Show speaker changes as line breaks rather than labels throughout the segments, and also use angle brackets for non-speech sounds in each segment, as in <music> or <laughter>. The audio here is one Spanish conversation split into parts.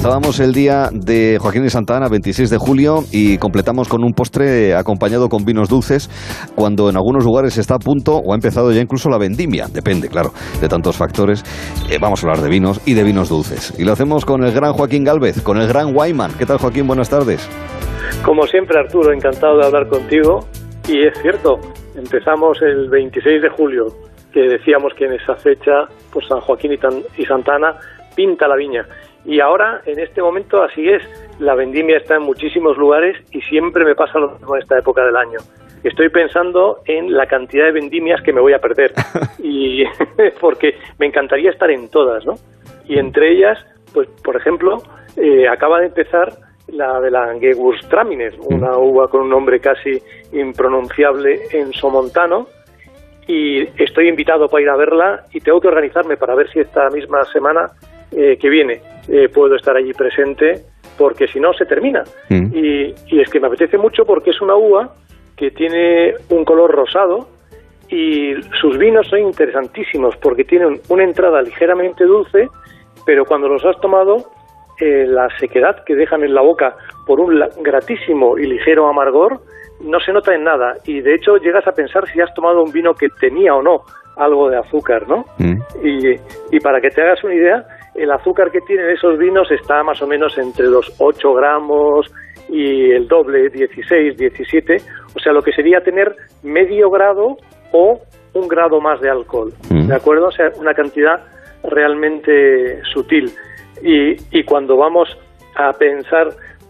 Empezábamos el día de Joaquín y Santana, 26 de julio, y completamos con un postre acompañado con vinos dulces, cuando en algunos lugares está a punto o ha empezado ya incluso la vendimia. Depende, claro, de tantos factores. Eh, vamos a hablar de vinos y de vinos dulces. Y lo hacemos con el gran Joaquín Galvez, con el gran Wyman. ¿Qué tal, Joaquín? Buenas tardes.
Como siempre, Arturo, encantado de hablar contigo. Y es cierto, empezamos el 26 de julio, que decíamos que en esa fecha, pues San Joaquín y Santana pinta la viña. Y ahora, en este momento, así es. La vendimia está en muchísimos lugares y siempre me pasa lo mismo en esta época del año. Estoy pensando en la cantidad de vendimias que me voy a perder. <laughs> y <laughs> porque me encantaría estar en todas, ¿no? Y entre ellas, pues, por ejemplo, eh, acaba de empezar la de la Gewürztraminer, una uva con un nombre casi impronunciable en somontano, y estoy invitado para ir a verla y tengo que organizarme para ver si esta misma semana eh, que viene eh, puedo estar allí presente porque si no se termina. Mm. Y, y, es que me apetece mucho porque es una uva que tiene un color rosado y sus vinos son interesantísimos porque tienen una entrada ligeramente dulce, pero cuando los has tomado, eh, la sequedad que dejan en la boca por un gratísimo y ligero amargor no se nota en nada y de hecho llegas a pensar si has tomado un vino que tenía o no algo de azúcar, ¿no? Mm. Y, y para que te hagas una idea, el azúcar que tienen esos vinos está más o menos entre los 8 gramos y el doble, 16, 17, o sea, lo que sería tener medio grado o un grado más de alcohol, mm. ¿de acuerdo? O sea, una cantidad realmente sutil. Y, y cuando vamos a pensar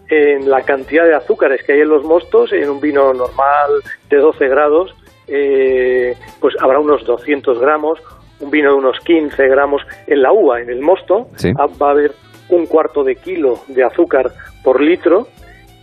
en la cantidad de azúcares que hay en los mostos, en un vino normal de 12 grados, eh, pues habrá unos 200 gramos, un vino de unos 15 gramos en la uva, en el mosto, ah, va a haber un cuarto de kilo de azúcar por litro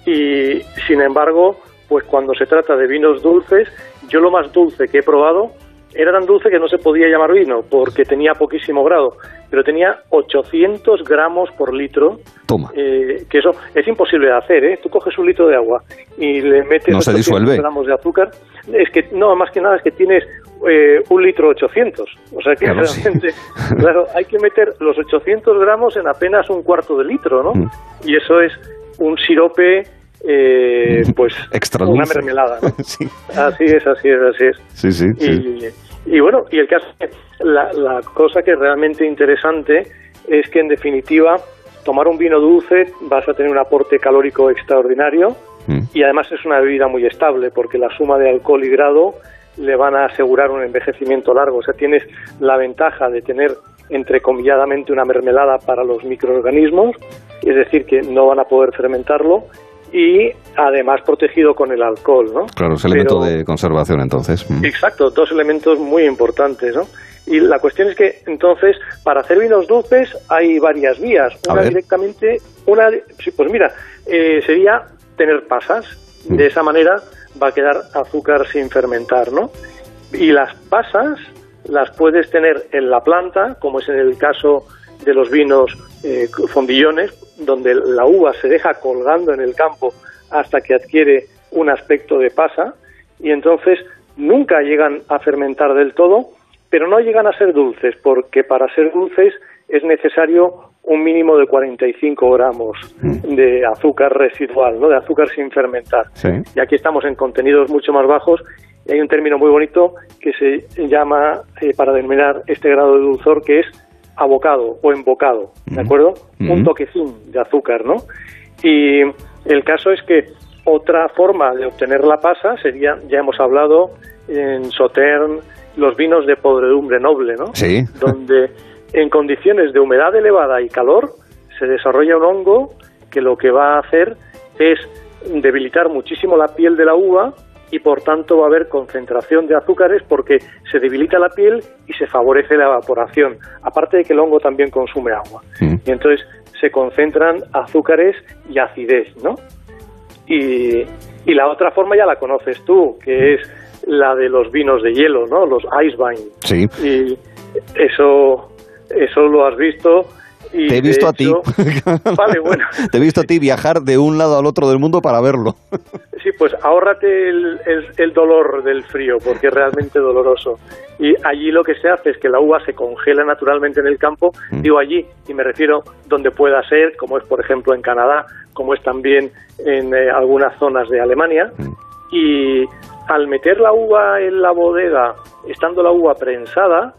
y sin embargo, pues cuando se trata de vinos dulces, yo lo más dulce que he probado era tan dulce que no se podía llamar vino porque tenía poquísimo grado, pero tenía 800 gramos por litro.
Toma.
Eh, que eso es imposible de hacer, ¿eh? Tú coges un litro de agua y le metes
no
800 gramos de azúcar. Es que, no, más que nada es que tienes eh, un litro 800. O sea que realmente, <laughs> claro, hay que meter los 800 gramos en apenas un cuarto de litro, ¿no? Mm. Y eso es un sirope eh, <laughs> pues una mermelada. <laughs> Así es, así es, así es.
Sí, sí,
y, y, bueno, y el caso, la, la cosa que es realmente interesante es que en definitiva tomar un vino dulce vas a tener un aporte calórico extraordinario mm. y además es una bebida muy estable porque la suma de alcohol y grado le van a asegurar un envejecimiento largo. O sea, tienes la ventaja de tener entrecomilladamente una mermelada para los microorganismos, es decir, que no van a poder fermentarlo y además protegido con el alcohol, ¿no?
Claro, es elemento de conservación entonces.
Mm. Exacto, dos elementos muy importantes, ¿no? Y la cuestión es que entonces para hacer vinos dulces hay varias vías. Una directamente, una, pues mira, eh, sería tener pasas. Mm. De esa manera va a quedar azúcar sin fermentar, ¿no? Y las pasas las puedes tener en la planta, como es en el caso de los vinos eh, fondillones, donde la uva se deja colgando en el campo hasta que adquiere un aspecto de pasa y entonces nunca llegan a fermentar del todo, pero no llegan a ser dulces, porque para ser dulces es necesario un mínimo de 45 gramos mm. de azúcar residual, ¿no? de azúcar sin fermentar. Y aquí estamos en contenidos mucho más bajos y hay un término muy bonito que se llama, eh, para denominar este grado de dulzor, que es abocado o embocado, ¿de acuerdo? Un toquecín de azúcar, ¿no? Y el caso es que otra forma de obtener la pasa sería, ya hemos hablado en Sauternes, los vinos de podredumbre noble, ¿no?
Sí.
Donde <laughs> en condiciones de humedad elevada y calor se desarrolla un hongo que lo que va a hacer es debilitar muchísimo la piel de la uva y por tanto va a haber concentración de azúcares porque se debilita la piel y se favorece la evaporación, aparte de que el hongo también consume agua. Mm. Y entonces se concentran azúcares y acidez, ¿no? Y, y, la otra forma ya la conoces tú, que es la de los vinos de hielo, ¿no? Los ice wine.
Sí.
Y eso, eso lo has visto
te he visto a ti. <laughs>
vale, bueno. <laughs>
Te he visto a ti viajar de un lado al otro del mundo para verlo. <laughs>
Sí, pues ahórrate el, el, dolor del frío, porque es realmente doloroso. Y allí lo que se hace es que la uva se congela naturalmente en el campo, mm. digo allí, y me refiero donde pueda ser, como es por ejemplo en Canadá, como es también en eh, algunas zonas de Alemania. Mm. Y al meter la uva en la bodega, estando la uva prensada,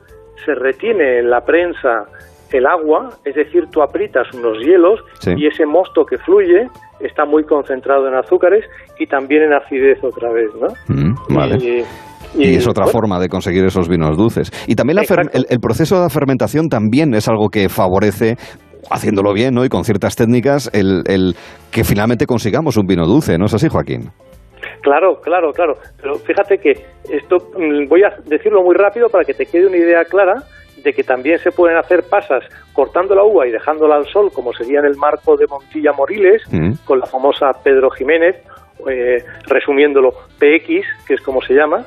se retiene en la prensa el agua, es decir, tú aprietas unos hielos y ese mosto que fluye está muy concentrado en azúcares y también en acidez otra vez, ¿no?
Mm, vale. Y, es otra forma de conseguir esos vinos dulces. Y también el, proceso de fermentación también es algo que favorece haciéndolo bien ¿no? y con ciertas técnicas, el, el que finalmente consigamos un vino dulce, ¿no es así, Joaquín?
Claro, claro, claro. Pero fíjate que esto mm, voy a decirlo muy rápido para que te quede una idea clara de que también se pueden hacer pasas cortando la uva y dejándola al sol, como sería en el marco de Montilla Moriles, mm. con la famosa Pedro Jiménez, eh, resumiéndolo PX, que es como se llama.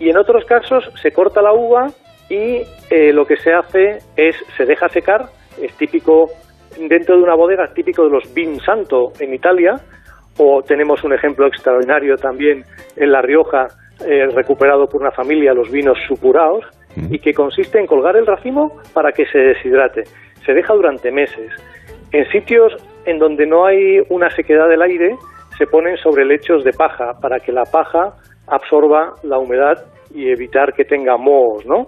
Y en otros casos se corta la uva y eh, lo que se hace es se deja secar, es típico dentro de una bodega, típico de los Vin Santo en Italia, o tenemos un ejemplo extraordinario también en La Rioja, eh, recuperado por una familia, los vinos supurados, y que consiste en colgar el racimo para que se deshidrate. Se deja durante meses. En sitios en donde no hay una sequedad del aire, se ponen sobre lechos de paja para que la paja absorba la humedad y evitar que tenga mohos, ¿no?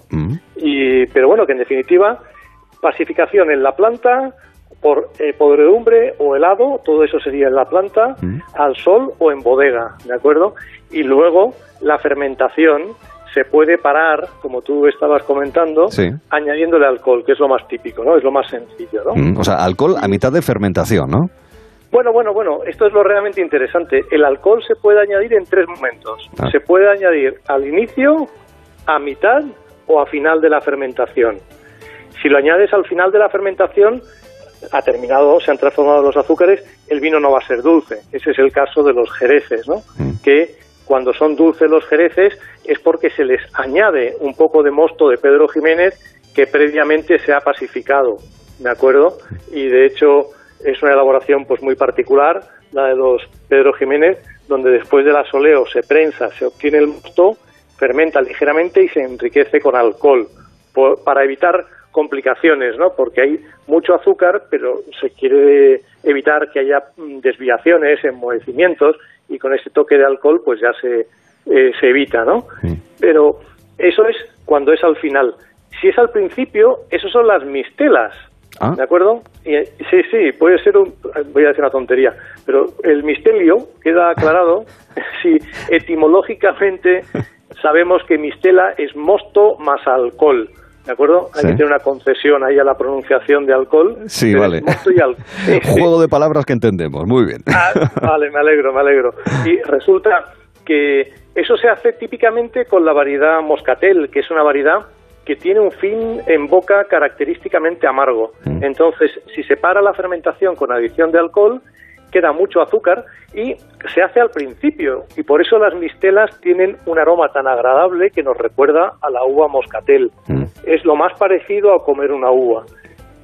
y, pero bueno, que en definitiva, pacificación en la planta, por eh, podredumbre o helado, todo eso sería en la planta, mm. al sol o en bodega, ¿de acuerdo? Y luego la fermentación se puede parar, como tú estabas comentando, añadiéndole alcohol, que es lo más típico, ¿no? Es lo más sencillo, ¿no?
Mm, o sea, alcohol a mitad de fermentación, ¿no?
Bueno, bueno, bueno, esto es lo realmente interesante. El alcohol se puede añadir en tres momentos. Ah. Se puede añadir al inicio, a mitad o a final de la fermentación. Si lo añades al final de la fermentación, ha terminado, se han transformado los azúcares, el vino no va a ser dulce. Ese es el caso de los jereces, ¿no? Mm. Que cuando son dulces los jereces es porque se les añade un poco de mosto de Pedro Jiménez que previamente se ha pacificado, ¿de acuerdo? Y de hecho es una elaboración pues muy particular, la de los Pedro Jiménez, donde después del asoleo se prensa, se obtiene el mosto, fermenta ligeramente y se enriquece con alcohol, para evitar complicaciones, ¿no? Porque hay mucho azúcar, pero se quiere evitar que haya mm, desviaciones, enmohecimientos, y con ese toque de alcohol, pues ya se, eh, se evita, ¿no? Pero eso es cuando es al final. Si es al principio, eso son las mistelas, ah. ¿de acuerdo? Y, sí, sí, puede ser un, voy a decir una tontería, pero el mistelio queda aclarado <laughs> <laughs> si etimológicamente sabemos que mistela es mosto más alcohol. ¿De acuerdo? Hay que tener una concesión ahí a la pronunciación de alcohol.
Sí, vale. <laughs> Juego de palabras que entendemos, muy bien.
Ah, vale, me alegro, me alegro. Y resulta que eso se hace típicamente con la variedad moscatel, que es una variedad que tiene un fin en boca característicamente amargo. Mm. Entonces, si se para la fermentación con adición de alcohol, queda mucho azúcar y se hace al principio y por eso las mistelas tienen un aroma tan agradable que nos recuerda a la uva moscatel. Mm. Es lo más parecido a comer una uva.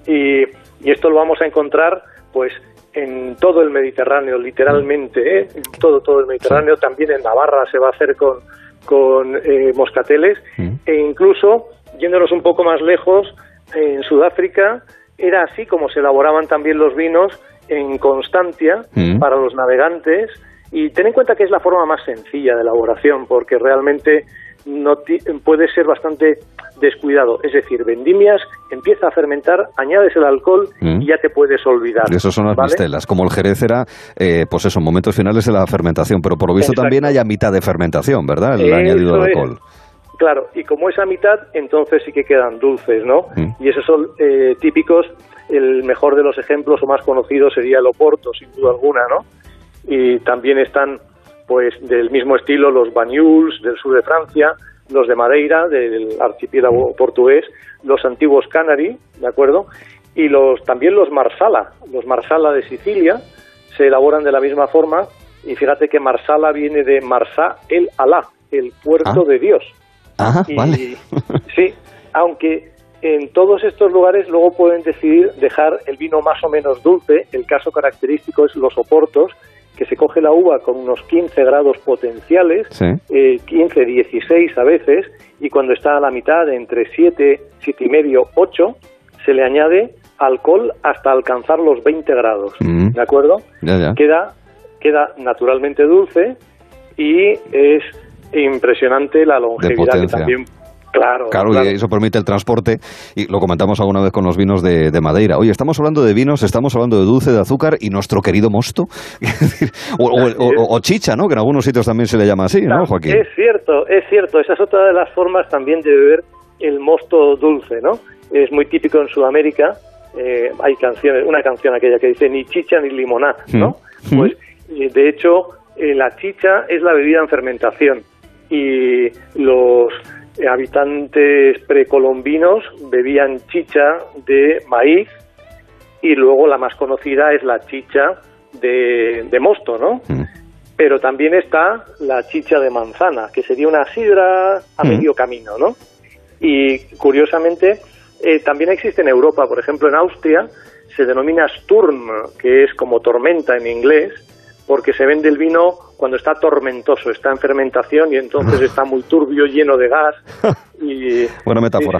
Y, esto lo vamos a encontrar pues en todo el Mediterráneo, literalmente, ¿eh? en todo, todo el Mediterráneo, también en Navarra se va a hacer con, con eh, moscateles, mm. e incluso, yéndonos un poco más lejos, en Sudáfrica era así como se elaboraban también los vinos en constancia mm. para los navegantes y ten en cuenta que es la forma más sencilla de elaboración porque realmente no puede ser bastante descuidado. Es decir, vendimias, empieza a fermentar, añades el alcohol mm. y ya te puedes olvidar.
Eso son las mistelas. Como el jerez era, eh, pues eso, momentos finales de la fermentación. Pero por lo visto también hay a mitad de fermentación, ¿verdad? El añadido de alcohol.
Claro, y como esa mitad, entonces sí que quedan dulces, ¿no? Mm. Y esos son eh, típicos, el mejor de los ejemplos o más conocido sería el Oporto, sin duda alguna, ¿no? Y también están, pues, del mismo estilo los Banyuls del sur de Francia, los de Madeira, del archipiélago portugués, los antiguos Canary, ¿de acuerdo? Y los también los Marsala, los Marsala de Sicilia, se elaboran de la misma forma, y fíjate que Marsala viene de Marsá el Alá, el puerto ah. de Dios.
Ajá, vale. <laughs>
sí, aunque en todos estos lugares luego pueden decidir dejar el vino más o menos dulce. El caso característico es los oportos, que se coge la uva con unos 15 grados potenciales, 15, 16 eh, a veces, y cuando está a la mitad, entre 7, 7 y medio, 8, se le añade alcohol hasta alcanzar los 20 grados, mm. ¿de acuerdo? Queda, queda naturalmente dulce y es impresionante la longevidad que también Claro,
claro, y eso permite el transporte. Y lo comentamos alguna vez con los vinos de, Madeira. Oye, estamos hablando de vinos, estamos hablando de dulce, de azúcar y nuestro querido mosto. <laughs> o, chicha, ¿no? Que en algunos sitios también se le llama así, ¿no, Joaquín?
Es cierto, es cierto. Esa es otra de las formas también de beber el mosto dulce, ¿no? Es muy típico en Sudamérica. Eh, hay canciones, una canción aquella que dice ni chicha ni limoná, ¿no? Mm. Pues, de hecho, eh, la chicha es la bebida en fermentación y los habitantes precolombinos bebían chicha de maíz y luego la más conocida es la chicha de, mosto, ¿no? Mm. Pero también está la chicha de manzana, que sería una sidra a mm. medio camino, ¿no? Y curiosamente eh, también existe en Europa, por ejemplo en Austria se denomina Sturm, que es como tormenta en inglés, porque se vende el vino cuando está tormentoso, está en fermentación y entonces <laughs> está muy turbio, lleno de gas. Y, <laughs>
Buena metáfora.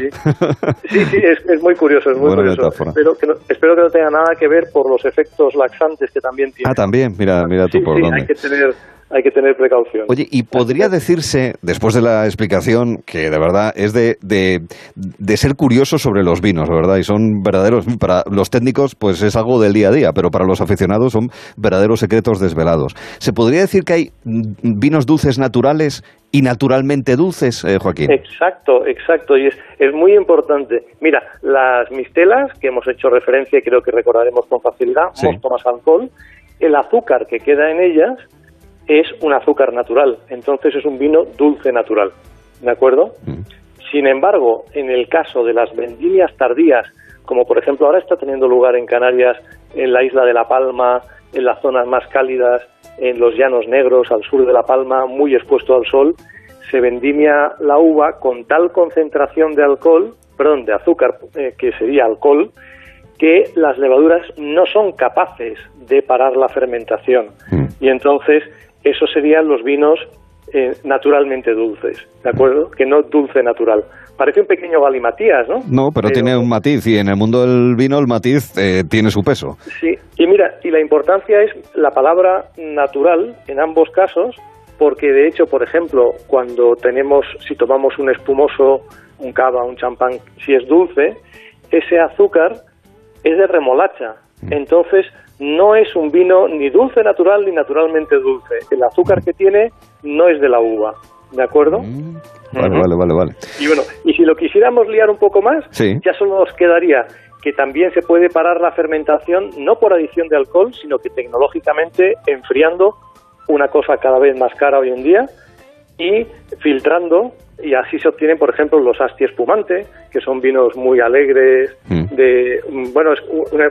Sí, sí, es, muy curioso, es muy curioso. Espero que, no, espero que no tenga nada que ver por los efectos laxantes que también tiene.
Ah, también, mira, mira tú por dónde.
Hay que tener hay que tener precaución.
Oye, y podría decirse, después de la explicación, que de verdad es de, de, ser curioso sobre los vinos, ¿verdad? Y son verdaderos, para los técnicos, pues es algo del día a día, pero para los aficionados son verdaderos secretos desvelados. ¿Se podría decir que hay vinos dulces naturales y naturalmente dulces, eh, Joaquín?
Exacto, exacto, y es, es muy importante. Mira, las mistelas, que hemos hecho referencia y creo que recordaremos con facilidad, sí. mosto más alcohol, el azúcar que queda en ellas, es un azúcar natural, entonces es un vino dulce natural, ¿de acuerdo? Mm. Sin embargo, en el caso de las vendimias tardías, como por ejemplo ahora está teniendo lugar en Canarias, en la isla de La Palma, en las zonas más cálidas, en los llanos negros, al sur de La Palma, muy expuesto al sol, se vendimia la uva con tal concentración de alcohol, perdón, de azúcar, eh, que sería alcohol, que las levaduras no son capaces de parar la fermentación. Mm. Y entonces esos serían los vinos eh, naturalmente dulces, ¿de acuerdo? Que no dulce natural. Parece un pequeño galimatías, ¿no?
No, pero, tiene un matiz y en el mundo del vino el matiz eh, tiene su peso.
Sí, y mira, y la importancia es la palabra natural en ambos casos, porque de hecho, por ejemplo, cuando tenemos, si tomamos un espumoso, un cava, un champán, si es dulce, ese azúcar es de remolacha. Mm. Entonces, no es un vino ni dulce natural ni naturalmente dulce. El azúcar que tiene no es de la uva, ¿de acuerdo? Mm.
Vale, vale, vale, vale.
Y bueno, y si lo quisiéramos liar un poco más, ya solo nos quedaría que también se puede parar la fermentación no por adición de alcohol, sino que tecnológicamente enfriando una cosa cada vez más cara hoy en día y filtrando y así se obtienen, por ejemplo, los asti espumante, que son vinos muy alegres, mm. de bueno, es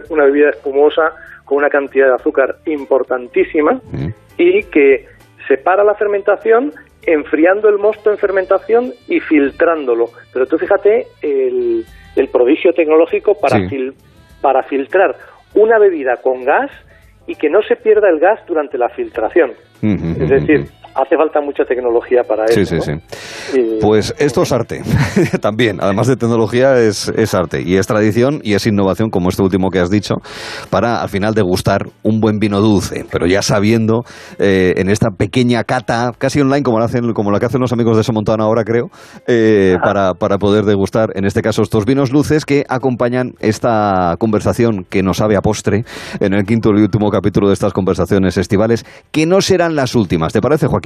una bebida espumosa con una cantidad de azúcar importantísima mm. y que separa la fermentación enfriando el mosto en fermentación y filtrándolo. Pero tú fíjate el, el prodigio tecnológico para, para filtrar una bebida con gas y que no se pierda el gas durante la filtración. es decir, hace falta mucha tecnología para eso.
Sí, sí, sí. Pues esto es arte <laughs> también. Además de tecnología, es, es, arte. Y es tradición y es innovación, como este último que has dicho, para al final degustar un buen vino dulce. Pero ya sabiendo, eh, en esta pequeña cata, casi online, como la, hacen, como la que hacen los amigos de Somontano ahora, creo, eh, para, para poder degustar, en este caso, estos vinos dulces que acompañan esta conversación que nos sabe a postre en el quinto y último capítulo de estas conversaciones estivales, que no serán las últimas. ¿Te parece, Joaquín?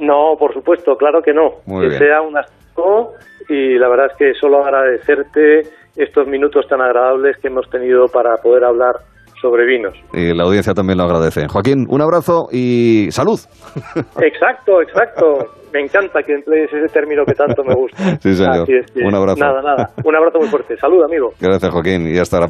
No, por supuesto, claro que no. que sea un asco y la verdad es que solo agradecerte estos minutos tan agradables que hemos tenido para poder hablar sobre vinos.
Y la audiencia también lo agradece. Joaquín, un abrazo y salud. <laughs>
Exacto, exacto. Me encanta que emplees ese término que tanto me gusta.
Sí, señor. un abrazo.
Nada, nada. Un abrazo muy fuerte. Salud, amigo.
Gracias, Joaquín, y hasta la próxima.